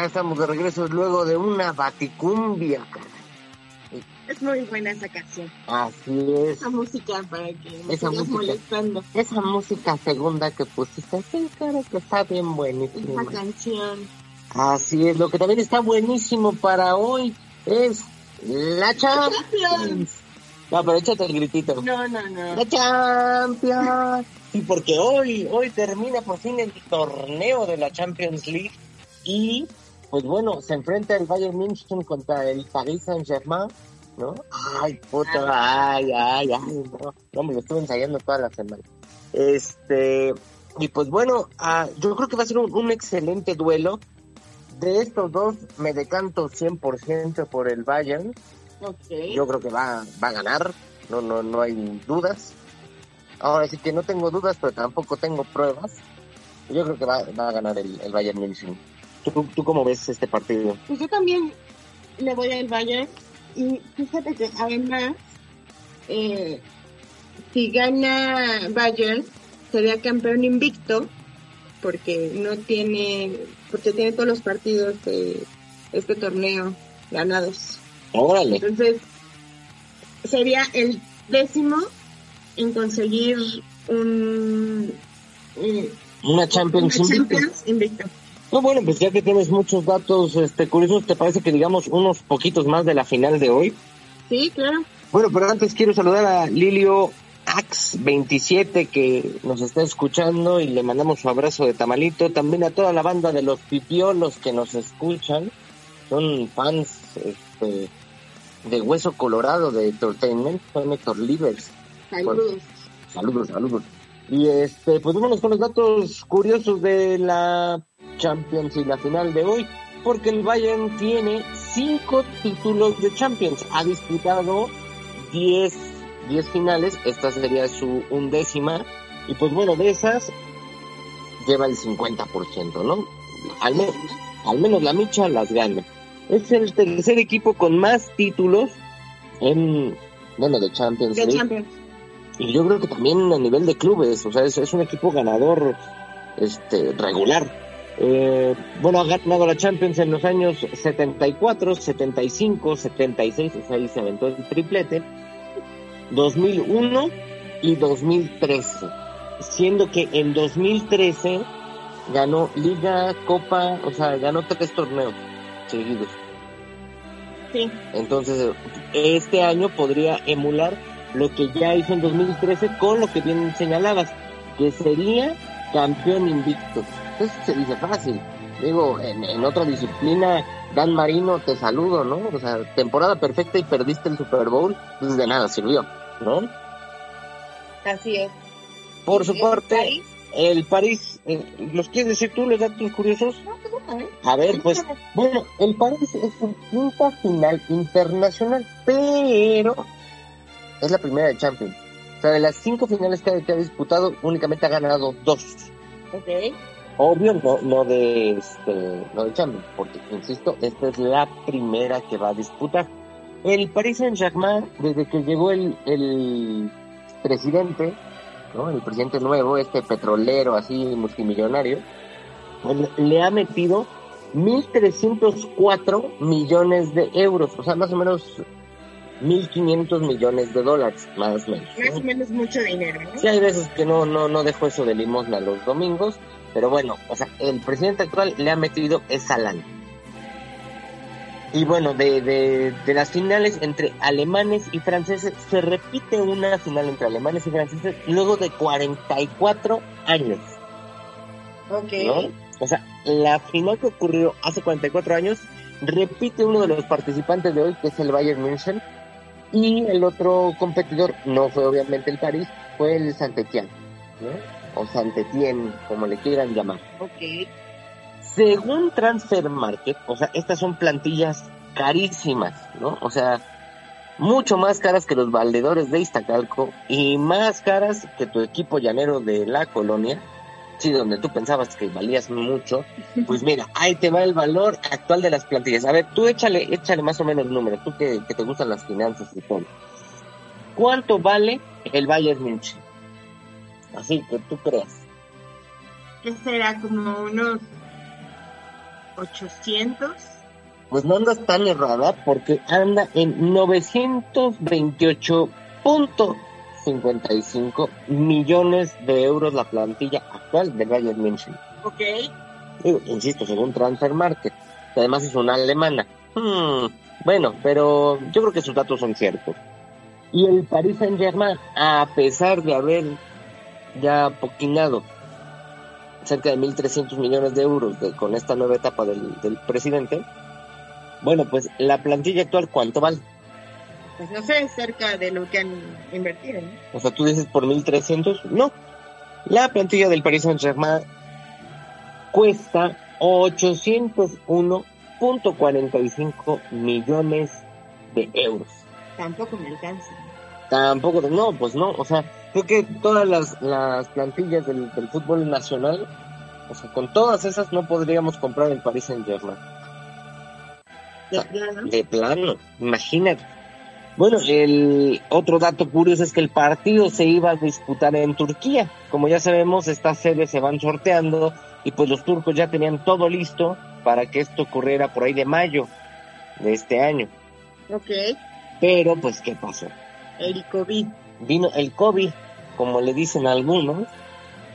Ya estamos de regreso luego de una baticumbia. Es muy buena esa canción. Así es. Esa música para que me Esa música. molestando. Esa música segunda que pusiste, sí, claro que está bien buenísima. Esa canción. Así es, lo que también está buenísimo para hoy es la Champions. No, pero échate el gritito. No, no, no. La Champions. Sí, porque hoy, hoy termina por fin el torneo de la Champions League y, pues bueno, se enfrenta el Bayern München contra el Paris Saint-Germain, ¿no? Ay, puta, ay, ay, ay, no, no, me lo estuve ensayando toda la semana. Este, y pues bueno, ah, yo creo que va a ser un, un excelente duelo. De estos dos me decanto 100% por el Bayern. Ok. Yo creo que va, va a ganar, no, no, no hay dudas. Ahora sí que no tengo dudas, pero tampoco tengo pruebas. Yo creo que va, va a ganar el, el Bayern München. ¿Tú, ¿Tú cómo ves este partido? Pues yo también le voy al Bayern y fíjate que además, eh, si gana Bayern, sería campeón invicto porque no tiene, porque tiene todos los partidos de este torneo ganados. Órale. Entonces, sería el décimo en conseguir un eh, Una Champions una invicto. No, bueno, pues ya que tienes muchos datos este, curiosos, ¿te parece que digamos unos poquitos más de la final de hoy? Sí, claro. Bueno, pero antes quiero saludar a Lilio Ax27 que nos está escuchando y le mandamos su abrazo de tamalito. También a toda la banda de los pipiolos que nos escuchan. Son fans este, de Hueso Colorado de Entertainment. Son Héctor Livers. Saludos. Saludos, saludos. Y este, pues vámonos con los datos curiosos de la Champions y la final de hoy, porque el Bayern tiene cinco títulos de Champions, ha disputado 10, 10 finales, esta sería su undécima, y pues bueno, de esas lleva el 50%, ¿no? Al, menos al menos la micha las gana. Es el tercer equipo con más títulos en, bueno, de Champions De League. Champions. Y yo creo que también a nivel de clubes, o sea, es, es un equipo ganador este, regular. Eh, bueno, ha ganado la Champions en los años 74, 75, 76, o sea, ahí se aventó el triplete, 2001 y 2013. Siendo que en 2013 ganó Liga, Copa, o sea, ganó tres torneos seguidos. Sí. Entonces, este año podría emular lo que ya hizo en 2013 con lo que bien señalabas, que sería campeón invicto. Eso se dice fácil. Digo, en, en otra disciplina, Dan Marino, te saludo, ¿no? O sea, temporada perfecta y perdiste el Super Bowl, pues de nada sirvió, ¿no? Así es. Por ¿Y su parte, París? el París, eh, ¿los quieres decir tú, los datos curiosos? A ver, pues, bueno, el París es su quinta final internacional, pero es la primera de Champions. O sea, de las cinco finales que ha, que ha disputado, únicamente ha ganado dos. Ok. Obvio, no, no de este, no de Champions, porque insisto, esta es la primera que va a disputar. El Paris Saint Germain, desde que llegó el, el presidente, ¿no? el presidente nuevo, este petrolero así multimillonario, le ha metido 1.304 millones de euros, o sea, más o menos 1.500 millones de dólares, más o menos. Más o menos mucho dinero, ¿no? Sí, hay veces que no, no, no dejo eso de limosna los domingos, pero bueno, o sea, el presidente actual le ha metido esa lana. Y bueno, de, de, de las finales entre alemanes y franceses, se repite una final entre alemanes y franceses luego de 44 años, Ok. ¿no? O sea, la final que ocurrió hace 44 años repite uno de los participantes de hoy, que es el Bayern München, y el otro competidor, no fue obviamente el París, fue el Saint-Étienne, ¿no? O Saint-Étienne, como le quieran llamar. Ok. Según Transfer Market, o sea, estas son plantillas carísimas, ¿no? O sea, mucho más caras que los valedores de Iztacalco y más caras que tu equipo llanero de la colonia, sí, donde tú pensabas que valías mucho, pues mira, ahí te va el valor actual de las plantillas. A ver, tú échale, échale más o menos el número, tú que, que te gustan las finanzas y todo. ¿Cuánto vale el Bayern München? Así que tú creas. ¿Qué será? Como unos 800. Pues no andas tan errada porque anda en 928.55 millones de euros la plantilla actual del Bayern München. Ok. Digo, insisto, según Transfer Market, que además es una alemana. Hmm, bueno, pero yo creo que sus datos son ciertos. Y el Paris Saint Germain, a pesar de haber ya poquinado cerca de 1.300 millones de euros de- con esta nueva etapa del, del presidente, bueno, pues la plantilla actual, ¿cuánto vale? Pues no sé, cerca de lo que han invertido, ¿no? O sea, tú dices por 1.300, no. La plantilla del Paris Saint Germain cuesta 801.45 millones de euros. Tampoco me alcanza. Tampoco, no, pues no, o sea, creo que todas las, las plantillas del, del fútbol nacional, o sea, con todas esas no podríamos comprar el Paris Saint Germain. De plano. De plano, imagínate. Bueno, el otro dato curioso es que el partido se iba a disputar en Turquía. Como ya sabemos, estas sedes se van sorteando y pues los turcos ya tenían todo listo para que esto ocurriera por ahí de mayo de este año. Ok. Pero pues, ¿qué pasó? El COVID. Vino el COVID, como le dicen algunos,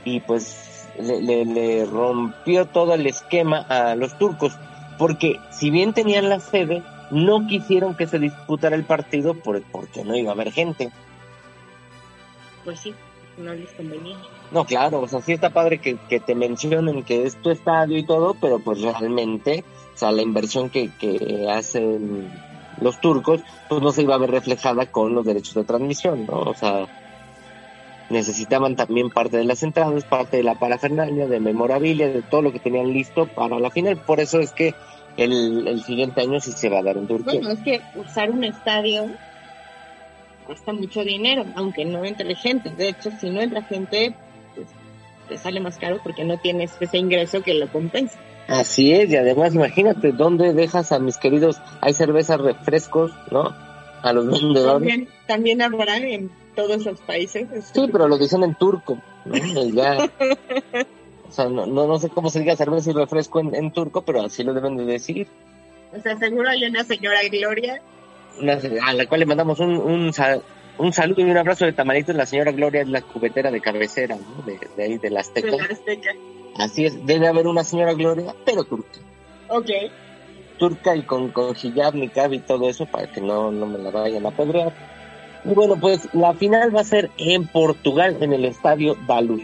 y pues le, le- le rompió todo el esquema a los turcos, porque si bien tenían la sede, no quisieron que se disputara el partido por, porque no iba a haber gente. Pues sí, no les convenía. No, claro, o sea, sí está padre que, que te mencionen que es tu estadio y todo, pero pues realmente, o sea, la inversión que, que hacen los turcos, pues no se iba a ver reflejada con los derechos de transmisión, ¿no? O sea, necesitaban también parte de las entradas, parte de la parafernalia, de memorabilia, de todo lo que tenían listo para la final. Por eso es que el, el siguiente año sí se va a dar en Turquía. Bueno, es que usar un estadio cuesta mucho dinero, aunque no entre gente. De hecho, si no entra gente, pues te sale más caro porque no tienes ese ingreso que lo compensa. Así es, y además imagínate dónde dejas a mis queridos, hay cervezas, refrescos, ¿no? A los vendedores. También, también habrá en todos los países. Sí, pero lo dicen en turco, ¿no? Ya, o sea, no, no, no sé cómo se diga cerveza y refresco en, en turco, pero así lo deben de decir. O sea, seguro hay una señora Gloria. Una- a la cual le mandamos un, un, un saludo y un abrazo de tamalitos. La señora Gloria es la cubetera de cabecera, ¿no? De, de ahí, de la de Azteca. la Azteca. Así es, debe haber una señora Gloria, pero turca. Ok. turca y con, con hijab, niqab y todo eso para que no, no me la vayan a pedrear. Y bueno, pues la final va a ser en Portugal, en el estadio Daluz.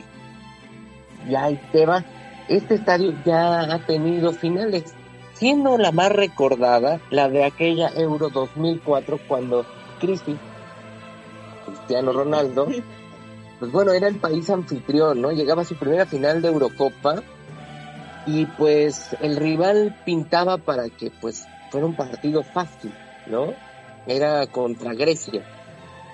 Y ahí te va. Este estadio ya ha tenido finales, siendo la más recordada la de aquella Euro 2004 cuando Cristi, Cristiano Ronaldo, pues bueno, era el país anfitrión, ¿no? Llegaba a su primera final de Eurocopa y pues el rival pintaba para que pues fuera un partido fácil, ¿no? Era contra Grecia.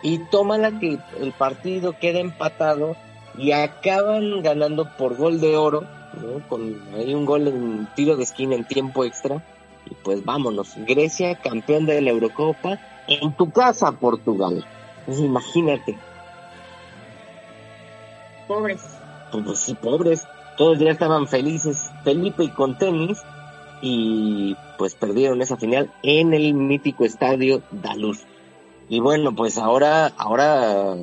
Y tómala que el partido queda empatado y acaban ganando por gol de oro, ¿no? Con ahí un gol en tiro de esquina en tiempo extra. Y pues vámonos, Grecia campeón de la Eurocopa en tu casa, Portugal. Pues imagínate, Pobres. pues, pues sí, pobres, todos ya estaban felices, Felipe y con tenis, y pues perdieron esa final en el mítico estadio Daluz. Y bueno, pues ahora, ahora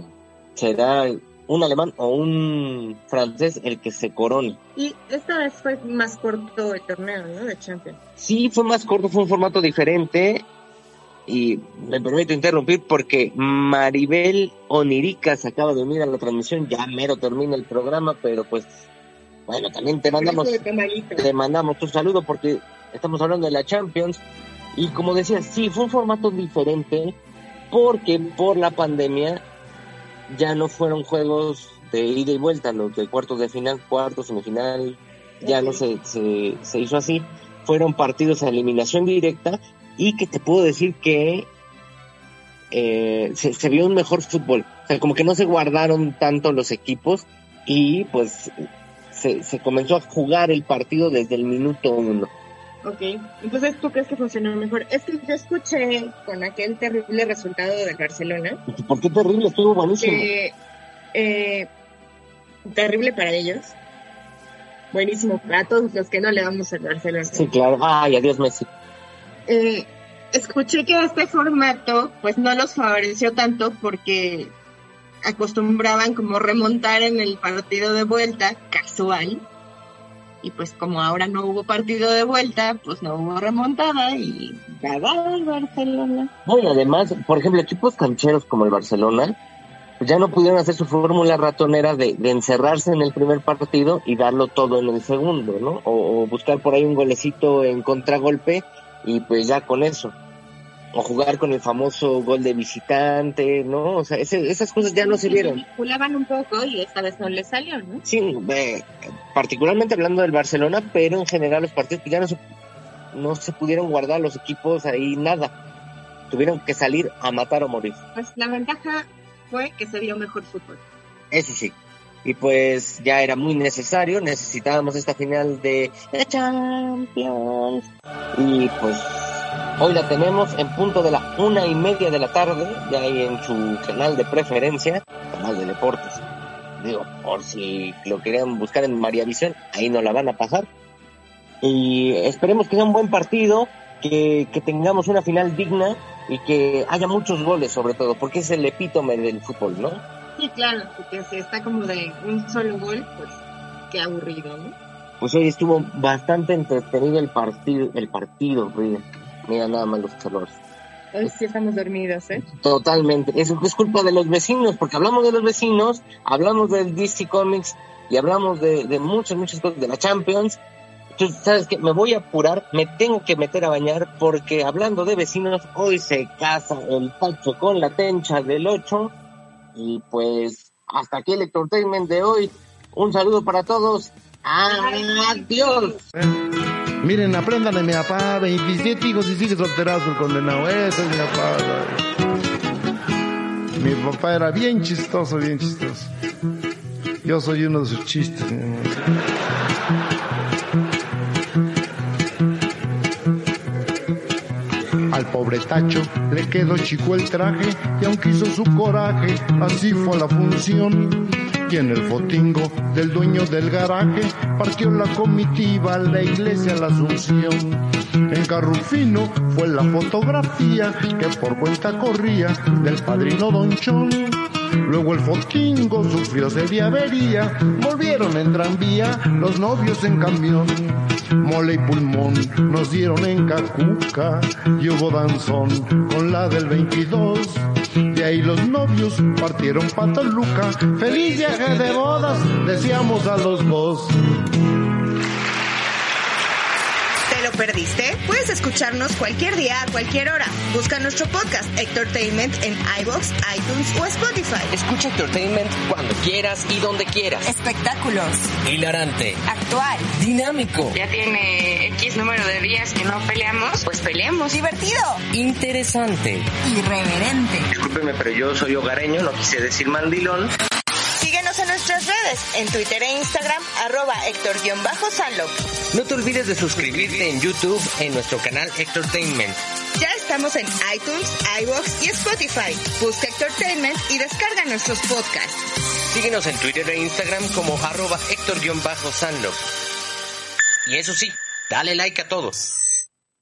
será un alemán o un francés el que se corone. Y esta vez fue más corto el torneo, ¿no? De Champions. Sí, fue más corto, fue un formato diferente. Y me permito interrumpir porque Maribel Onirica se acaba de unir a la transmisión. Ya mero termina el programa, pero pues, bueno, también te mandamos, te mandamos tu saludo porque estamos hablando de la Champions. Y como decía, sí, fue un formato diferente porque por la pandemia ya no fueron juegos de ida y vuelta, los de cuartos de final, cuartos, semifinal, ya no se, se, se hizo así. Fueron partidos a eliminación directa y que te puedo decir que eh, se, se vio un mejor fútbol. O sea, como que no se guardaron tanto los equipos y pues se, se comenzó a jugar el partido desde el minuto uno. Ok, entonces tú crees que funcionó mejor. Es que yo escuché con aquel terrible resultado del Barcelona, ¿Por qué terrible? Estuvo buenísimo. que eh, terrible para ellos, buenísimo para todos los que no le damos al Barcelona. Sí, claro. Ay, adiós Messi. Eh, escuché que este formato pues no los favoreció tanto porque acostumbraban como remontar en el partido de vuelta casual y pues como ahora no hubo partido de vuelta pues no hubo remontada y ganó el Barcelona No, y además, por ejemplo, equipos cancheros como el Barcelona, pues ya no pudieron hacer su fórmula ratonera de, encerrarse en el primer partido y darlo todo en el segundo, ¿no? O buscar por ahí un golecito en contragolpe y pues ya con eso. O jugar con el famoso gol de visitante, ¿no? O sea, ese- esas cosas ya no se vieron. manipulaban un poco y esta vez no les salió ¿no? Sí, eh, particularmente hablando del Barcelona, pero en general los partidos pues ya no se, no se pudieron guardar los equipos ahí nada. Tuvieron que salir a matar o morir. pues la ventaja fue que se vio mejor fútbol Eso sí. Y pues ya era muy necesario, necesitábamos esta final de la Champions. Y pues Hoy la tenemos en punto de la una y media de la tarde, ya ahí en su canal de preferencia, canal de deportes. Digo, por si lo querían buscar en María Visión, ahí no la van a pasar. Y esperemos que sea un buen partido, que, que tengamos una final digna y que haya muchos goles sobre todo, porque es el epítome del fútbol, ¿no? Sí, claro, porque si está como de un solo gol, pues qué aburrido, ¿no? Pues hoy estuvo bastante entretenido el partido, el partido, mira, mira nada más los calores. Hoy sí estamos dormidos, ¿eh? Totalmente, eso es culpa de los vecinos, porque hablamos de los vecinos, hablamos del DC Comics y hablamos de, de muchas, muchas cosas, de la Champions. Entonces, ¿sabes qué? Me voy a apurar, me tengo que meter a bañar, porque hablando de vecinos, hoy se casa el Pacho con la tencha del 8. Y pues, hasta aquí el entertainment de hoy. Un saludo para todos. Adiós. Miren, aprendan de mi papá, 27 hijos y sigue solterazo el condenado. Ese es mi papá. Mi papá era bien chistoso, bien chistoso. Yo soy uno de sus chistes. mi. Pobre Tacho le quedó chico el traje y aunque hizo su coraje, así fue la función. Y en el fotingo del dueño del garaje partió la comitiva a la iglesia la Asunción. En Carrufino fue la fotografía que por cuenta corría del padrino Don Chon. Luego el fotingo sufrió seria avería, volvieron en tranvía los novios en camión. Mole y pulmón nos dieron en Cacuca y hubo danzón con la del 22. De ahí los novios partieron pa' Toluca. Feliz viaje de bodas, decíamos a los dos. ¿Te lo perdiste? Puedes escucharnos cualquier día, a cualquier hora. Busca nuestro podcast Entertainment en iBox, iTunes o Spotify. Escucha Entertainment cuando quieras y donde quieras. Espectáculos, Hilarante, actual, dinámico, Ya tiene X número de días que no peleamos, pues peleemos. divertido, interesante. irreverente. Discúlpeme, pero yo soy hogareño, no quise decir mandilón. Síguenos en nuestras redes, en Twitter e Instagram, arroba Héctor-Sanlo. No te olvides de suscribirte en YouTube en nuestro canal Entertainment. Ya estamos en iTunes, iBox y Spotify. Busca Entertainment y descarga nuestros podcasts. Síguenos en Twitter e Instagram como arroba Héctor-Sanlo. Y eso sí, dale like a todos.